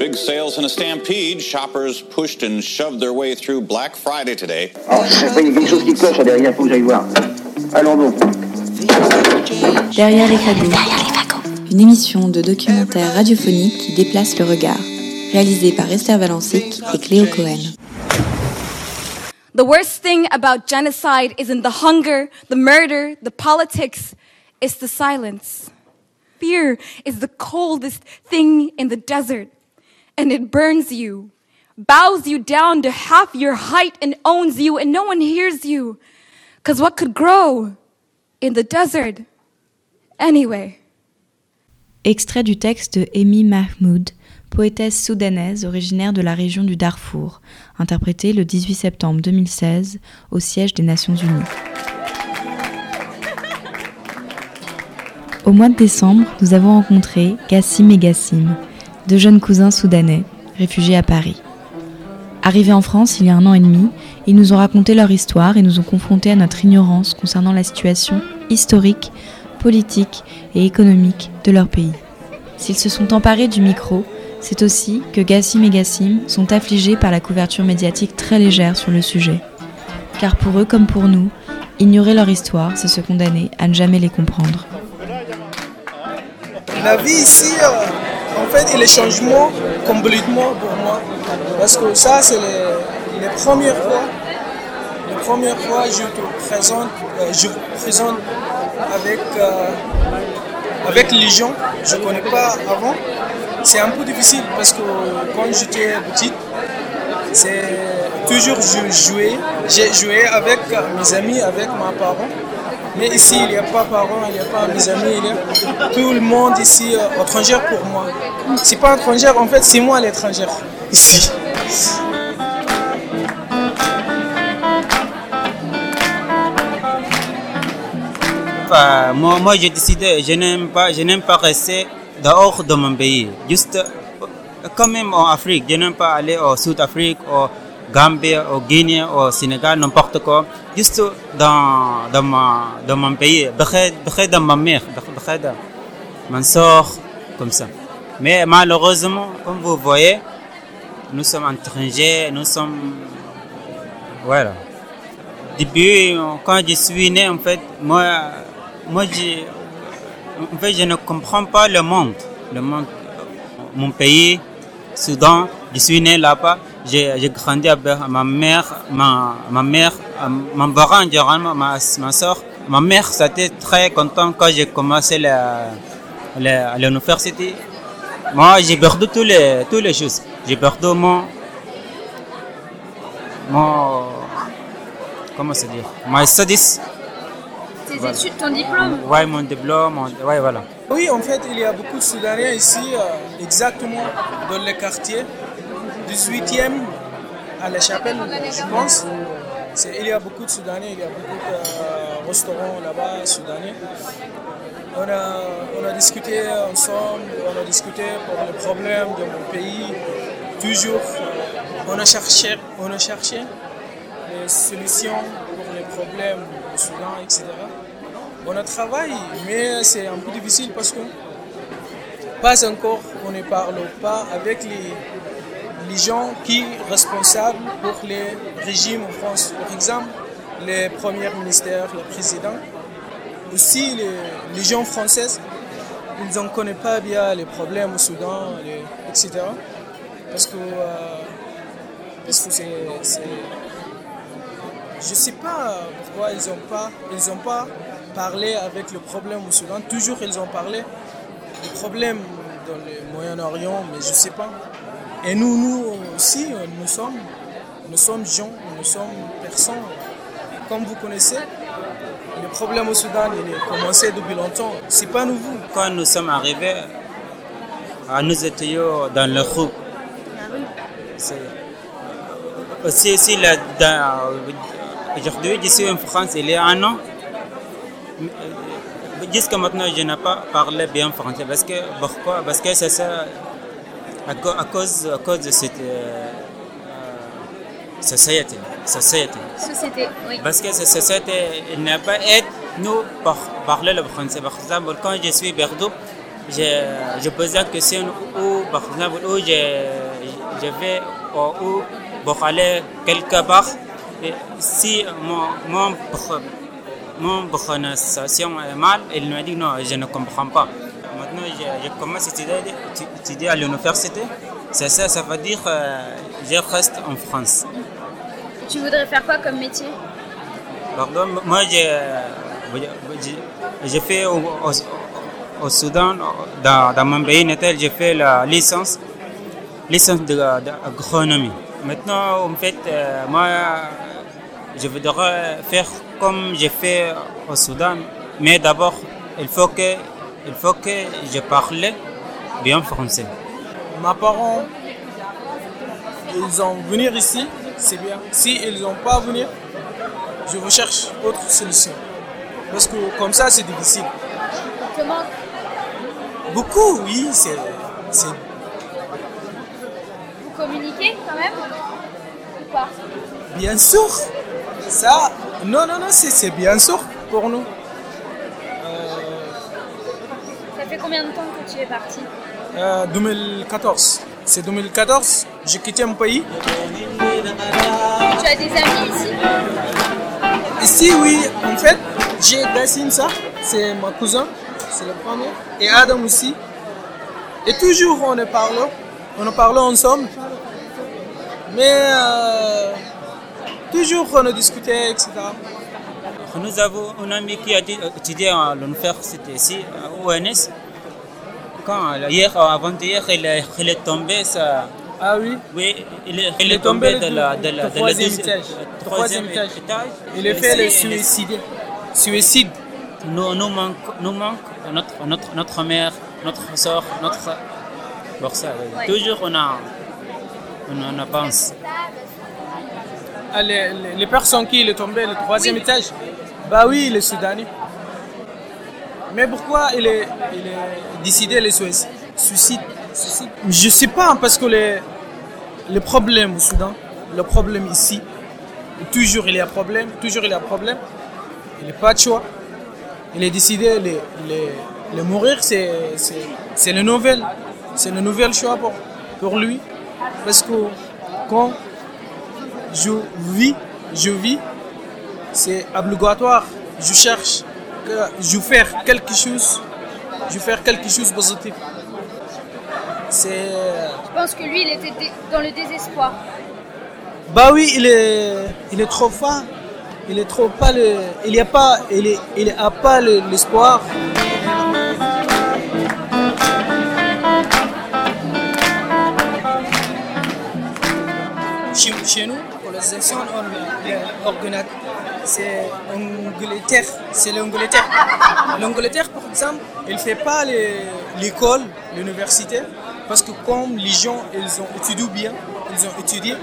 Big sales in a stampede. Shoppers pushed and shoved their way through Black Friday today. Alors, je sais pas, il y a quelque chose qui cloche derrière, il faut que j'aille voir. Allons donc. Derrière les fagots. Une émission de documentaire radiophonique qui déplace le regard. Réalisée par Esther Valancic et Cléo Cohen. The worst thing about genocide isn't the hunger, the murder, the politics, it's the silence. Fear is the coldest thing in the desert, and it burns you, bows you down to half your height, and owns you, and no one hears you. Because what could grow in the desert? Anyway? Extrait du texte de Amy Mahmoud, poétesse soudanaise originaire de la région du Darfour, interprétée le 18 septembre 2016 au siège des Nations Unies. Au mois de décembre, nous avons rencontré Gassim et Gassim, deux jeunes cousins soudanais, réfugiés à Paris. Arrivés en France il y a un an et demi, ils nous ont raconté leur histoire et nous ont confrontés à notre ignorance concernant la situation historique, politique et économique de leur pays. S'ils se sont emparés du micro, c'est aussi que Gassim et Gassim sont affligés par la couverture médiatique très légère sur le sujet. Car pour eux comme pour nous, ignorer leur histoire, c'est se condamner à ne jamais les comprendre. La vie ici, euh, en fait, et les changements complètement pour moi. Parce que ça, c'est les, les premières fois. Les premières fois, je te présente, euh, je présente avec, euh, avec les gens. Je ne connais pas avant. C'est un peu difficile parce que quand j'étais petite, c'est toujours je jouais. J'ai joué avec mes amis, avec mes parents. Mais ici, il n'y a pas parents, il n'y a pas mes amis, il y a tout le monde ici euh, étranger pour moi. C'est pas étrangère, en fait, c'est moi l'étrangère ici. Moi, moi j'ai décidé, je n'aime pas, je n'aime pas rester dehors de mon pays. Juste, quand même en Afrique, je n'aime pas aller au Sud-Afrique, Gambie, au Guinée, au Sénégal, n'importe quoi. Juste dans, dans, ma, dans mon pays, près, de ma mère, près de ma soeur, comme ça. Mais malheureusement, comme vous voyez, nous sommes étrangers, nous sommes... Voilà. Depuis, quand je suis né, en fait, moi, moi je, en fait, je ne comprends pas le monde. Le monde, mon pays, Soudan, je suis né là-bas. J'ai grandi avec ma mère, ma, ma mère, mon parent, généralement, ma, ma soeur. Ma mère, c'était très content quand j'ai commencé la, la, à l'université. Moi, j'ai perdu tous les, toutes les choses. J'ai perdu mon, mon, comment se dire, my studies. Tes études, ton diplôme Ouais, mon diplôme, mon- ouais, voilà. Oui, en fait, il y a beaucoup de Soudanais ici, euh, exactement dans le quartier 18e à la chapelle, je pense. Il y a beaucoup de Soudanais, il y a beaucoup de euh, restaurants là-bas, Soudanais. On a, on a discuté ensemble, on a discuté pour les problèmes de mon pays. Toujours, on a cherché, on a cherché les solutions pour les problèmes au Soudan, etc. On a travaillé, mais c'est un peu difficile parce que pas encore on ne parle pas avec les, les gens qui sont responsables pour les régimes en France. Par exemple, les premiers ministères, les présidents, aussi les, les gens français, ils ne connaissent pas bien les problèmes au Soudan, etc. Parce que, euh, parce que c'est, je ne sais pas pourquoi ils n'ont pas, pas parlé avec le problème au Soudan. Toujours ils ont parlé des problèmes dans le Moyen-Orient, mais je ne sais pas. Et nous, nous aussi, nous sommes, nous sommes gens, nous sommes personnes. Comme vous connaissez, le problème au Soudan, il a commencé depuis longtemps. C'est pas nouveau. Quand nous sommes arrivés, ah, nous étions dans le. C'est- Aussi, aussi aujourd'hui, je en France il y a un an. Euh, Jusqu'à maintenant, je n'ai pas parlé bien français. Parce que, pourquoi? Parce que c'est ça, à, cause, à cause de cette euh, euh, société. société. Société, oui. Parce que cette société n'a pas aidé nous pour parler le français. Par exemple, quand je suis perdu, je, je pose la question où, par exemple, où je, je vais ou où pour aller quelque part. Et si mon, mon, mon prononciation est mal, il me dit non, je ne comprends pas. Je commence à étudier, étudier à l'université. C'est ça, ça veut dire euh, je reste en France. Tu voudrais faire quoi comme métier? Pardon, moi, j'ai j'ai fait au, au, au Soudan, dans, dans mon pays natal, j'ai fait la licence, licence d'agronomie. Maintenant, en fait, euh, moi, je voudrais faire comme j'ai fait au Soudan, mais d'abord, il faut que, il faut que je parle bien français. Mes parents, ils ont venir ici, c'est bien. Si ils n'ont pas venir, je recherche autre solution. Parce que comme ça, c'est difficile. Comment? Beaucoup, oui, c'est. c'est- vous communiquez quand même? Ou pas? Bien sûr. Ça, non, non, non, c'est c'est bien sûr pour nous. Ça fait combien de temps que tu es parti Euh, 2014. C'est 2014, j'ai quitté mon pays. Tu as des amis ici Ici, oui, en fait, j'ai Gassim, ça, c'est mon cousin, c'est le premier, et Adam aussi. Et toujours on en parle, on en parle ensemble. Mais euh, toujours on a discuté, etc. Nous avons un ami qui a étudié à l'université ici, à ONS. Quand, hier, avant-hier, il, est- il est tombé, ça, Ah oui, oui, il est, il est tombé de la, de la, de la troisième étage. euh, Troisième étage. il a fait le suicide. Suicide. Nous, nous manque, nous manque notre, notre, notre mère, notre soeur, notre. Pour ça, oui. Toujours on a. On en pense. Ah, les, les- les personnes qui il est tombé le troisième Oui. étage, bah oui, il est soudanais. Mais pourquoi il est, décidé le suicide Suicide, suicide. Je sais pas, parce que les, les problèmes au Soudan, le problème ici, toujours il y a problème, toujours il y a problème. Il n'est pas de choix. Il est décidé de les, les, les mourir, c'est, c'est, le nouvel, c'est le nouvel choix pour, pour lui. Parce que quand je vis, je vis, c'est obligatoire. Je cherche, je veux faire quelque chose, je veux faire quelque chose de positif. C'est, Je pense que lui, il était dans le désespoir? bah oui, il est, il est trop fort. Il est trop pas le, il y a pas, il est, il a pas le- l'espoir. Chez, chez nous, pour les institutions, on. C'est Angleterre, c'est l'Angleterre. L'Angleterre, par exemple, elle fait pas l'école, l'université, parce que comme les gens, ils ont étudié bien, ils ont étudié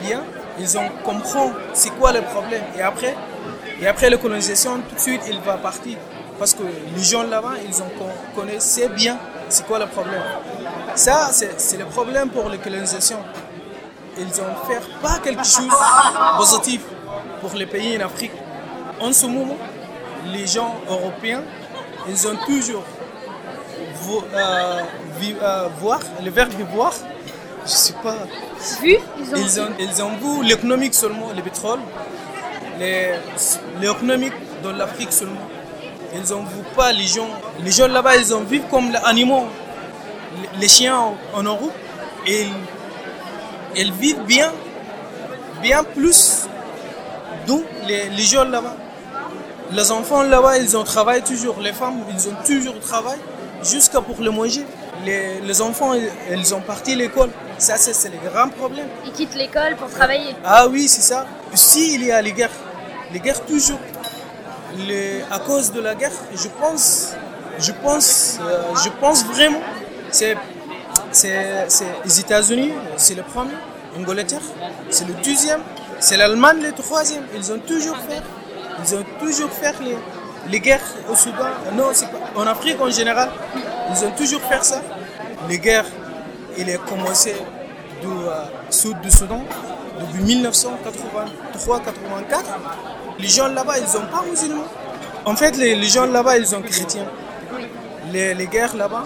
bien, ils ont compris c'est quoi le problème. Et après, et après la colonisation, tout de suite, il va partir. Parce que les gens là-bas, ils ont bien c'est quoi le problème. Ça, c'est c'est le problème pour la colonisation. Ils ont fait pas quelque chose de positif pour les pays en Afrique. En ce moment, les gens européens, ils ont toujours vo- euh, euh, voir, le verbe voir, je sais pas, Vu Ils ont. ils ont, ils ont vu l'économique seulement, le pétrole, les- l'économique dans l'Afrique seulement. Ils ont vu pas les gens. Les gens là-bas, ils ont vivent comme les animaux, les- chiens en, en Europe. Et ils, ils vivent bien, bien plus d'où les, les gens là-bas. Les enfants là-bas, ils ont travaillé toujours. Les femmes, ils ont toujours travaillé jusqu'à pour le manger. Les, les enfants, ils, ils ont parti à l'école. Ça, c'est c'est le grand problème. Ils quittent l'école pour travailler. Ah oui, c'est ça. Aussi, il y a les guerres. Les guerres toujours. Les- à cause de la guerre, je pense, je pense, euh, je pense vraiment, c'est, c'est, c'est les États-Unis, c'est le premier, l'Angleterre, c'est le deuxième, c'est l'Allemagne le troisième. Ils ont toujours fait, ils ont toujours fait les, les guerres au Soudan. Non, c'est pas, en Afrique en général, ils ont toujours fait ça. Les guerres, il a commencé du euh, sud du Soudan depuis 1983-84. Les gens là-bas, ils sont pas musulmans. En fait, les, les gens là-bas, ils sont chrétiens. les, les guerres là-bas.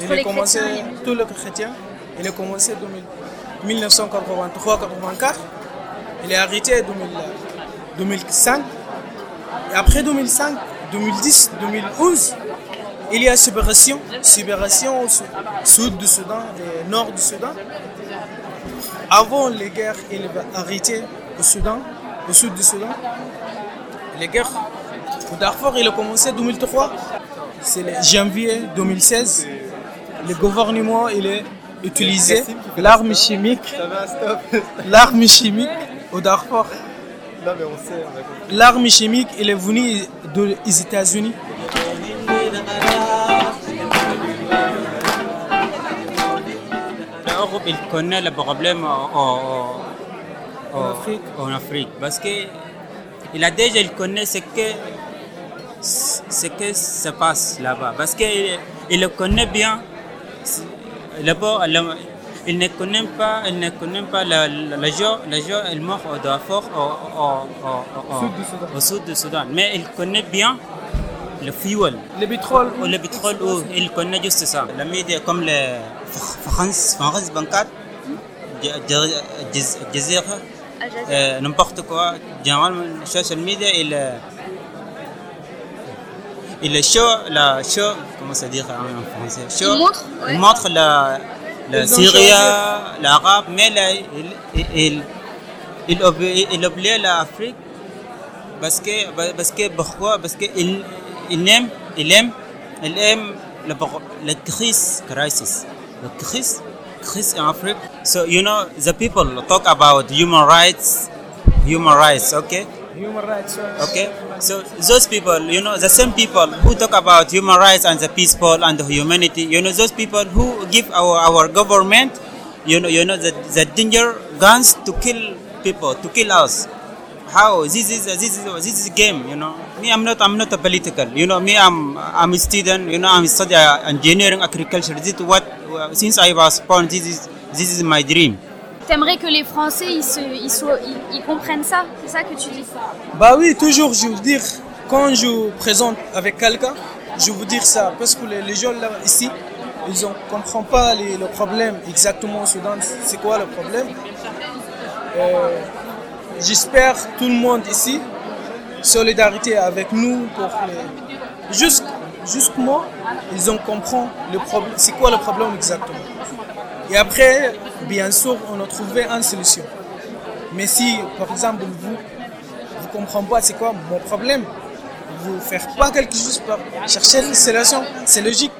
Il a les commencé, tous les chrétiens. Il a commencé en 1983-84. Il est arrêté en 2005. Et après 2005, 2010, 2011, il y a séparation, séparation au sud, du Soudan et nord du Soudan. Avant les guerres, il va arrêter au Soudan, au sud du Soudan. Les guerres au Darfour, il a commencé en 2003. C'est le janvier 2016. Le gouvernement, il est utilisé l'arme chimique, l'arme chimique au Darfour. L'arme chimique, il est venu des États-Unis. L'Europe, il connaît le problème en, en- en- Afrique. en Afrique. Parce que il a déjà, il connaît ce que, ce que se passe là-bas. Parce qu'il il le connaît bien. D'abord, il ne connaît pas, il ne connaît pas le, le, le jour, le jour il meurt au Darfour, au, au- au- au- Sud du Soudan. au sud du Soudan. Mais il connaît bien le fuel. Le pétrole. Ou le pétrole, où il connaît juste ça. Les médias comme le France, France 24, Jaz- Jaz- Jazeera, euh, n'importe quoi. Généralement, social media, il, euh, il show, la show, comment ça dire en français? Show, montre, ouais. il montre la, la Syrie, l'arabe, mais là, il, il, il, il, oublie- il oublie l'Afrique. Parce que parce que pourquoi? Parce que il, aime il aime il aime pro- la crise crisis. The crise crise in Afrique. So you know the people talk about human rights human rights okay? Human rights. uh, okay. So those people you know the same people who talk about human rights and the peaceful and the humanity you know those people who give our our government you know you know the, the danger guns to kill people to kill us. How? This is this is this is game you know. Me i'm not i'm not a political. You know me i'm i'm a student you know i'm study engineering agriculture. This is what since i was born this is this is my dream T'aimerais que les Français ils, se, comprennent ça C'est ça que tu dis? Bah oui, toujours, je veux dire, quand je présente avec quelqu'un, je veux dire ça, parce que les, les gens là, ici, ils ne comprennent pas le problème exactement au Soudan, c'est quoi le problème. Euh, J'espère tout le monde ici, solidarité avec nous pour les... Juste, juste moi, ils ont compris le problème, c'est quoi le problème exactement. Et après, bien sûr, on a trouvé une solution. Mais si, par exemple, vous, vous comprenez pas c'est quoi mon problème, vous faites pas quelque chose pour chercher une solution, c'est logique.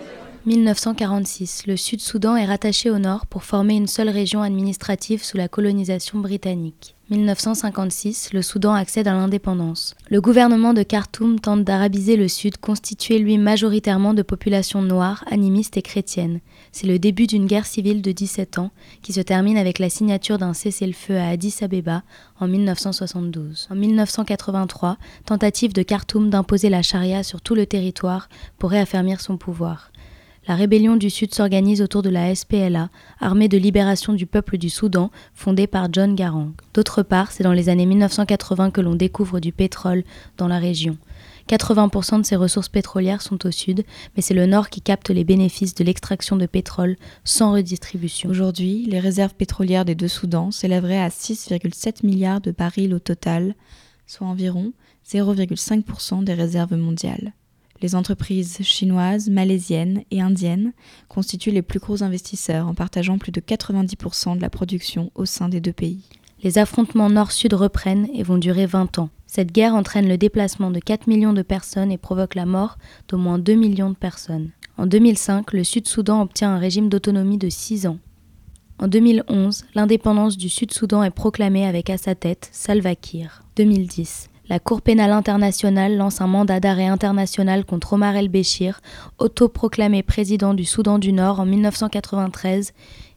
1946, le Sud-Soudan est rattaché au nord pour former une seule région administrative sous la colonisation britannique. 1956, le Soudan accède à l'indépendance. Le gouvernement de Khartoum tente d'arabiser le Sud, constitué lui majoritairement de populations noires, animistes et chrétiennes. C'est le début d'une guerre civile de 17 ans qui se termine avec la signature d'un cessez-le-feu à Addis Abeba en 1972. En 1983, tentative de Khartoum d'imposer la charia sur tout le territoire pour réaffirmir son pouvoir. La rébellion du Sud s'organise autour de la SPLA, armée de libération du peuple du Soudan, fondée par John Garang. D'autre part, c'est dans les années 1980 que l'on découvre du pétrole dans la région. 80% de ses ressources pétrolières sont au sud, mais c'est le nord qui capte les bénéfices de l'extraction de pétrole sans redistribution. Aujourd'hui, les réserves pétrolières des deux Soudans s'élèveraient à 6,7 milliards de barils au total, soit environ 0,5% des réserves mondiales. Les entreprises chinoises, malaisiennes et indiennes constituent les plus gros investisseurs en partageant plus de 90% de la production au sein des deux pays. Les affrontements nord-sud reprennent et vont durer 20 ans. Cette guerre entraîne le déplacement de 4 millions de personnes et provoque la mort d'au moins 2 millions de personnes. En 2005, le Sud-Soudan obtient un régime d'autonomie de 6 ans. En 2011, l'indépendance du Sud-Soudan est proclamée avec à sa tête Salva Kiir. 2010. La Cour pénale internationale lance un mandat d'arrêt international contre Omar el-Béchir, autoproclamé président du Soudan du Nord en 1993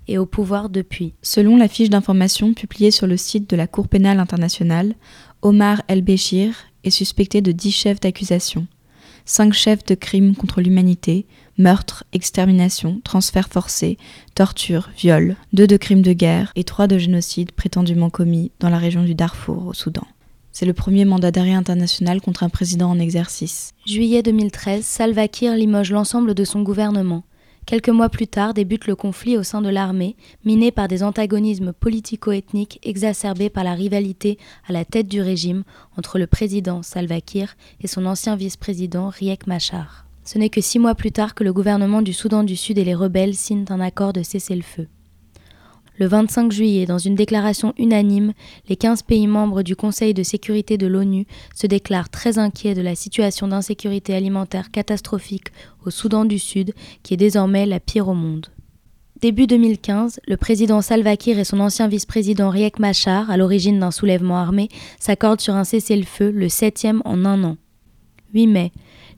et au pouvoir depuis. Selon la fiche d'information publiée sur le site de la Cour pénale internationale, Omar el-Béchir est suspecté de 10 chefs d'accusation. 5 chefs de crimes contre l'humanité, meurtre, extermination, transfert forcé, torture, viol, 2 de crimes de guerre et 3 de génocide prétendument commis dans la région du Darfour au Soudan. C'est le premier mandat d'arrêt international contre un président en exercice. Juillet 2013, Salva Kiir limoge l'ensemble de son gouvernement. Quelques mois plus tard débute le conflit au sein de l'armée, miné par des antagonismes politico-ethniques exacerbés par la rivalité à la tête du régime entre le président Salva Kiir et son ancien vice-président Riek Machar. Ce n'est que six mois plus tard que le gouvernement du Soudan du Sud et les rebelles signent un accord de cessez-le-feu. Le 25 juillet, dans une déclaration unanime, les 15 pays membres du Conseil de sécurité de l'ONU se déclarent très inquiets de la situation d'insécurité alimentaire catastrophique au Soudan du Sud, qui est désormais la pire au monde. Début 2015, le président Salva Kiir et son ancien vice-président Riek Machar, à l'origine d'un soulèvement armé, s'accordent sur un cessez-le-feu, le septième en un an. 8 mai,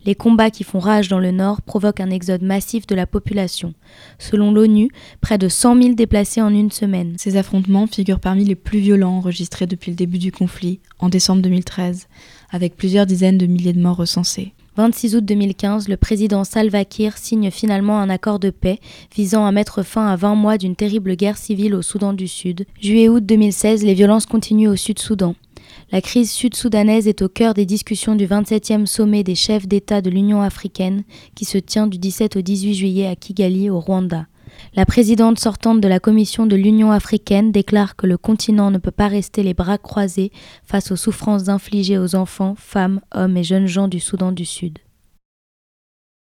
les combats qui font rage dans le nord provoquent un exode massif de la population. Selon l'ONU, près de 100 000 déplacés en une semaine. Ces affrontements figurent parmi les plus violents enregistrés depuis le début du conflit, en décembre 2013, avec plusieurs dizaines de milliers de morts recensés. 26 août 2015, le président Salva Kiir signe finalement un accord de paix visant à mettre fin à 20 mois d'une terrible guerre civile au Soudan du Sud. Juillet-août 2016, les violences continuent au Sud-Soudan. La crise sud-soudanaise est au cœur des discussions du 27e sommet des chefs d'État de l'Union africaine qui se tient du 17 au 18 juillet à Kigali, au Rwanda. La présidente sortante de la Commission de l'Union africaine déclare que le continent ne peut pas rester les bras croisés face aux souffrances infligées aux enfants, femmes, hommes et jeunes gens du Soudan du Sud.